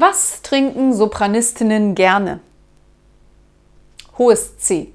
Was trinken Sopranistinnen gerne? Hohes C.